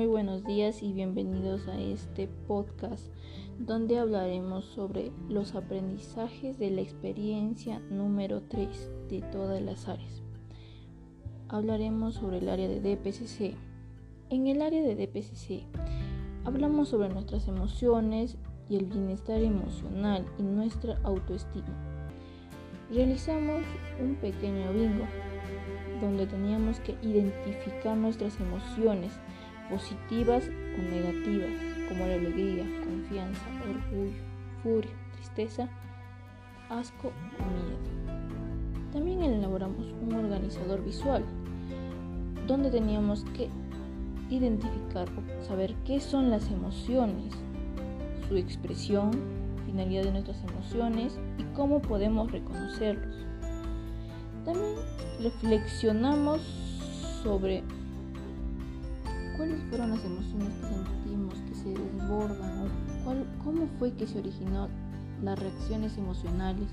Muy buenos días y bienvenidos a este podcast donde hablaremos sobre los aprendizajes de la experiencia número 3 de todas las áreas. Hablaremos sobre el área de DPCC. En el área de DPCC hablamos sobre nuestras emociones y el bienestar emocional y nuestra autoestima. Realizamos un pequeño bingo donde teníamos que identificar nuestras emociones positivas o negativas, como la alegría, confianza, orgullo, furia, tristeza, asco o miedo. También elaboramos un organizador visual, donde teníamos que identificar o saber qué son las emociones, su expresión, finalidad de nuestras emociones y cómo podemos reconocerlos. También reflexionamos sobre cuáles fueron las emociones que sentimos, que se desbordan, cómo fue que se originó las reacciones emocionales.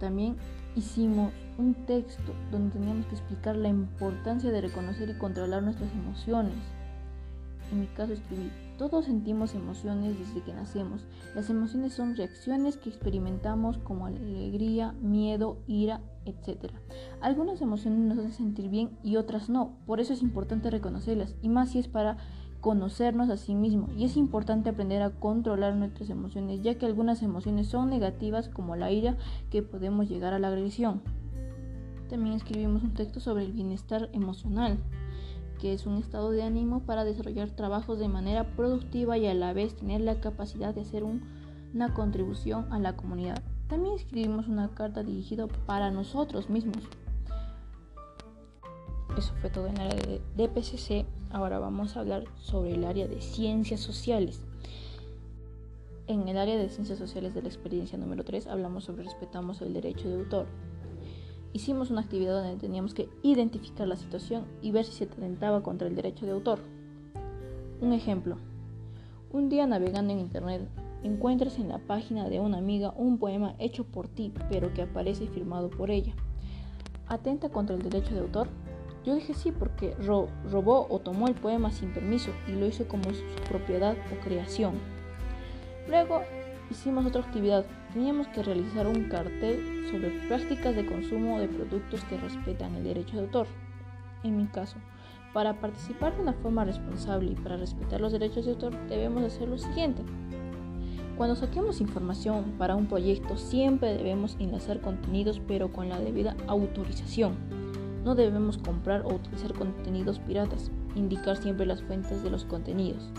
También hicimos un texto donde teníamos que explicar la importancia de reconocer y controlar nuestras emociones. En mi caso escribí, todos sentimos emociones desde que nacemos. Las emociones son reacciones que experimentamos como alegría, miedo, ira, etc. Algunas emociones nos hacen sentir bien y otras no. Por eso es importante reconocerlas y más si es para conocernos a sí mismo y es importante aprender a controlar nuestras emociones ya que algunas emociones son negativas como la ira que podemos llegar a la agresión. También escribimos un texto sobre el bienestar emocional que es un estado de ánimo para desarrollar trabajos de manera productiva y a la vez tener la capacidad de hacer una contribución a la comunidad. También escribimos una carta dirigida para nosotros mismos. Eso fue todo en el área de DPCC. Ahora vamos a hablar sobre el área de ciencias sociales. En el área de ciencias sociales de la experiencia número 3 hablamos sobre respetamos el derecho de autor hicimos una actividad donde teníamos que identificar la situación y ver si se atentaba contra el derecho de autor. Un ejemplo. Un día navegando en internet encuentras en la página de una amiga un poema hecho por ti, pero que aparece firmado por ella. ¿Atenta contra el derecho de autor? Yo dije sí porque robó o tomó el poema sin permiso y lo hizo como su propiedad o creación. Luego hicimos otra actividad. Teníamos que realizar un cartel sobre prácticas de consumo de productos que respetan el derecho de autor. En mi caso, para participar de una forma responsable y para respetar los derechos de autor debemos hacer lo siguiente. Cuando saquemos información para un proyecto siempre debemos enlazar contenidos pero con la debida autorización. No debemos comprar o utilizar contenidos piratas. Indicar siempre las fuentes de los contenidos.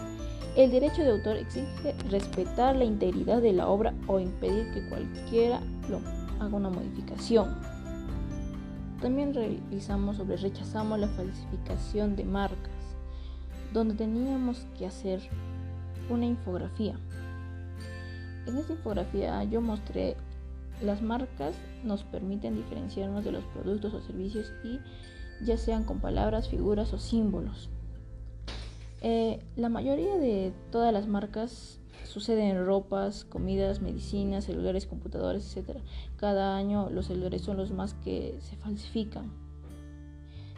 El derecho de autor exige respetar la integridad de la obra o impedir que cualquiera lo haga una modificación. También realizamos sobre rechazamos la falsificación de marcas, donde teníamos que hacer una infografía. En esta infografía yo mostré las marcas nos permiten diferenciarnos de los productos o servicios y ya sean con palabras, figuras o símbolos. Eh, la mayoría de todas las marcas suceden en ropas, comidas, medicinas, celulares, computadores, etc. Cada año los celulares son los más que se falsifican.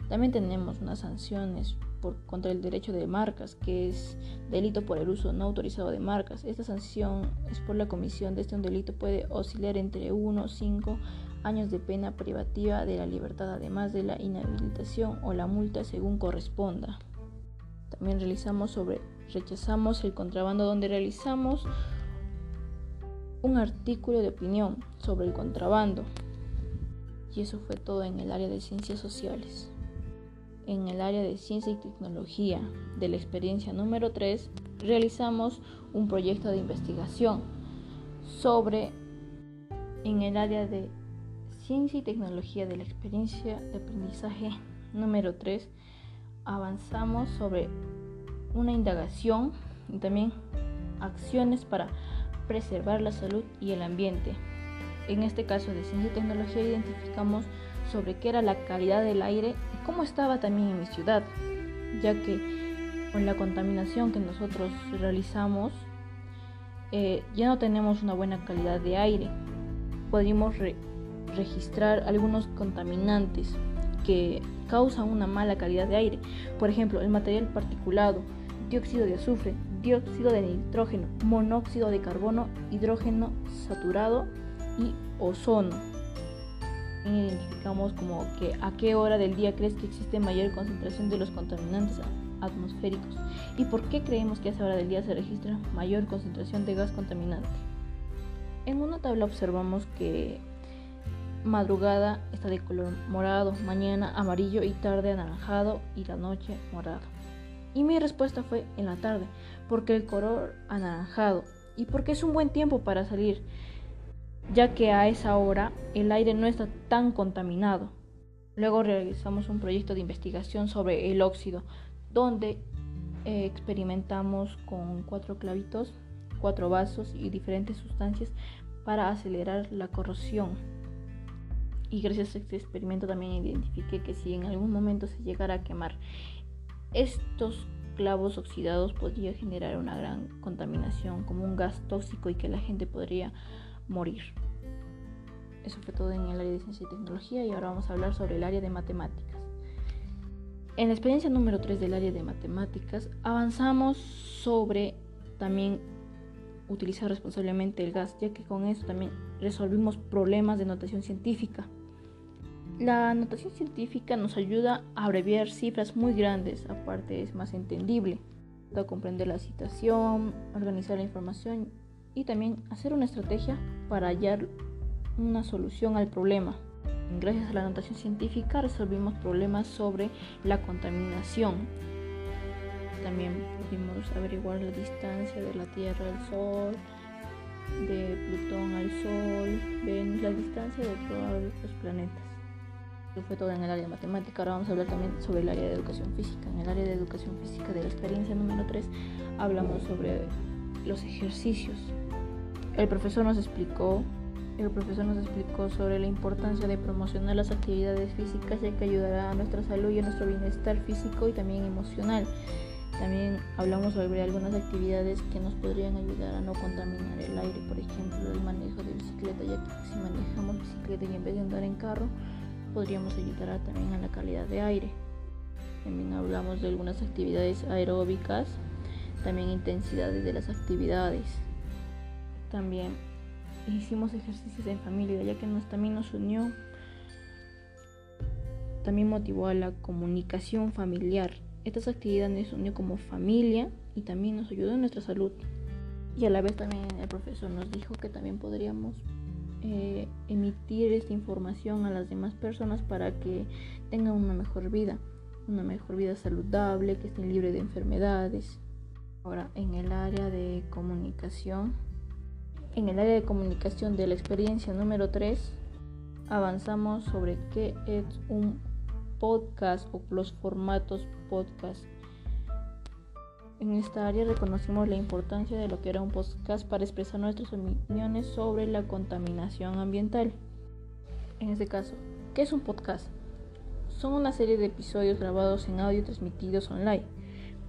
También tenemos unas sanciones por, contra el derecho de marcas, que es delito por el uso no autorizado de marcas. Esta sanción es por la comisión de este delito puede oscilar entre 1 o 5 años de pena privativa de la libertad, además de la inhabilitación o la multa según corresponda. También realizamos sobre rechazamos el contrabando donde realizamos un artículo de opinión sobre el contrabando. Y eso fue todo en el área de ciencias sociales. En el área de ciencia y tecnología de la experiencia número 3 realizamos un proyecto de investigación sobre en el área de ciencia y tecnología de la experiencia de aprendizaje número 3 avanzamos sobre una indagación y también acciones para preservar la salud y el ambiente. En este caso de ciencia y tecnología identificamos sobre qué era la calidad del aire y cómo estaba también en mi ciudad, ya que con la contaminación que nosotros realizamos eh, ya no tenemos una buena calidad de aire. Podríamos registrar algunos contaminantes que causan una mala calidad de aire. Por ejemplo, el material particulado dióxido de azufre, dióxido de nitrógeno, monóxido de carbono, hidrógeno saturado y ozono. Identificamos como que a qué hora del día crees que existe mayor concentración de los contaminantes atmosféricos y por qué creemos que a esa hora del día se registra mayor concentración de gas contaminante. En una tabla observamos que madrugada está de color morado, mañana amarillo y tarde anaranjado y la noche morado. Y mi respuesta fue en la tarde, porque el color anaranjado y porque es un buen tiempo para salir, ya que a esa hora el aire no está tan contaminado. Luego realizamos un proyecto de investigación sobre el óxido, donde eh, experimentamos con cuatro clavitos, cuatro vasos y diferentes sustancias para acelerar la corrosión. Y gracias a este experimento también identifiqué que si en algún momento se llegara a quemar estos clavos oxidados podría generar una gran contaminación como un gas tóxico y que la gente podría morir. Eso fue todo en el área de ciencia y tecnología y ahora vamos a hablar sobre el área de matemáticas. En la experiencia número 3 del área de matemáticas avanzamos sobre también utilizar responsablemente el gas, ya que con eso también resolvimos problemas de notación científica. La notación científica nos ayuda a abreviar cifras muy grandes, aparte es más entendible, a comprender la situación, organizar la información y también hacer una estrategia para hallar una solución al problema. Gracias a la notación científica resolvimos problemas sobre la contaminación, también pudimos averiguar la distancia de la Tierra al Sol, de Plutón al Sol, Venus, la distancia de todos los planetas. Fue todo en el área de matemática. Ahora vamos a hablar también sobre el área de educación física. En el área de educación física de la experiencia número 3 hablamos sobre los ejercicios. El profesor nos explicó el profesor nos explicó sobre la importancia de promocionar las actividades físicas ya que ayudará a nuestra salud y a nuestro bienestar físico y también emocional. También hablamos sobre algunas actividades que nos podrían ayudar a no contaminar el aire, por ejemplo, el manejo de bicicleta, ya que si manejamos bicicleta y en vez de andar en carro, podríamos ayudar también a la calidad de aire. También hablamos de algunas actividades aeróbicas, también intensidades de las actividades. También hicimos ejercicios en familia, ya que nos, también nos unió, también motivó a la comunicación familiar estas actividades nos unió como familia y también nos ayudó en nuestra salud. Y a la vez también el profesor nos dijo que también podríamos eh, emitir esta información a las demás personas para que tengan una mejor vida, una mejor vida saludable, que estén libres de enfermedades. Ahora, en el área de comunicación, en el área de comunicación de la experiencia número 3, avanzamos sobre qué es un podcast o los formatos podcast. En esta área reconocimos la importancia de lo que era un podcast para expresar nuestras opiniones sobre la contaminación ambiental. En este caso, ¿qué es un podcast? Son una serie de episodios grabados en audio transmitidos online.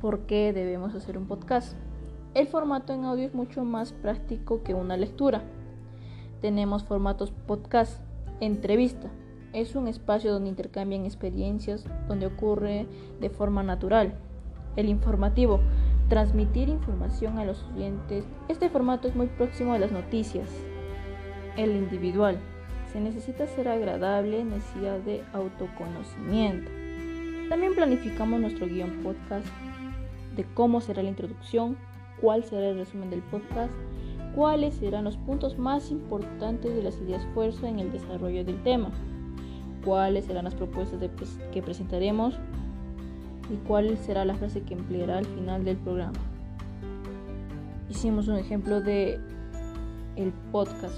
¿Por qué debemos hacer un podcast? El formato en audio es mucho más práctico que una lectura. Tenemos formatos podcast, entrevista, es un espacio donde intercambian experiencias, donde ocurre de forma natural. El informativo, transmitir información a los oyentes. Este formato es muy próximo a las noticias. El individual, se necesita ser agradable, necesidad de autoconocimiento. También planificamos nuestro guion podcast de cómo será la introducción, cuál será el resumen del podcast, cuáles serán los puntos más importantes de las ideas fuerza en el desarrollo del tema cuáles serán las propuestas que presentaremos y cuál será la frase que empleará al final del programa. Hicimos un ejemplo de el podcast.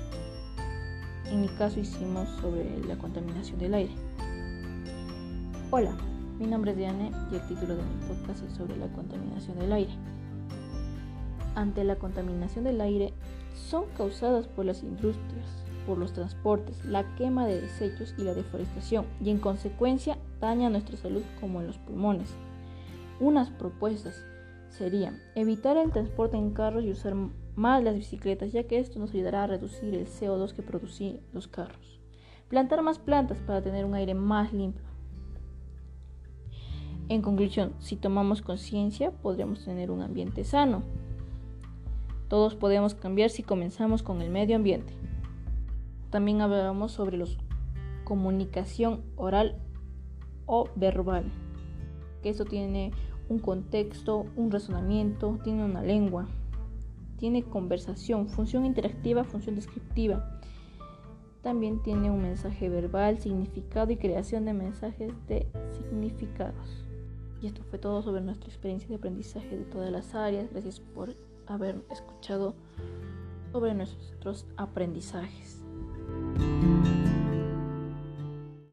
En mi caso hicimos sobre la contaminación del aire. Hola, mi nombre es Diane y el título de mi podcast es sobre la contaminación del aire. Ante la contaminación del aire son causadas por las industrias por los transportes, la quema de desechos y la deforestación, y en consecuencia daña nuestra salud como en los pulmones. Unas propuestas serían evitar el transporte en carros y usar más las bicicletas, ya que esto nos ayudará a reducir el CO2 que producen los carros. Plantar más plantas para tener un aire más limpio. En conclusión, si tomamos conciencia, podremos tener un ambiente sano. Todos podemos cambiar si comenzamos con el medio ambiente. También hablamos sobre la comunicación oral o verbal, que esto tiene un contexto, un razonamiento, tiene una lengua, tiene conversación, función interactiva, función descriptiva. También tiene un mensaje verbal, significado y creación de mensajes de significados. Y esto fue todo sobre nuestra experiencia de aprendizaje de todas las áreas. Gracias por haber escuchado sobre nuestros aprendizajes. Thank you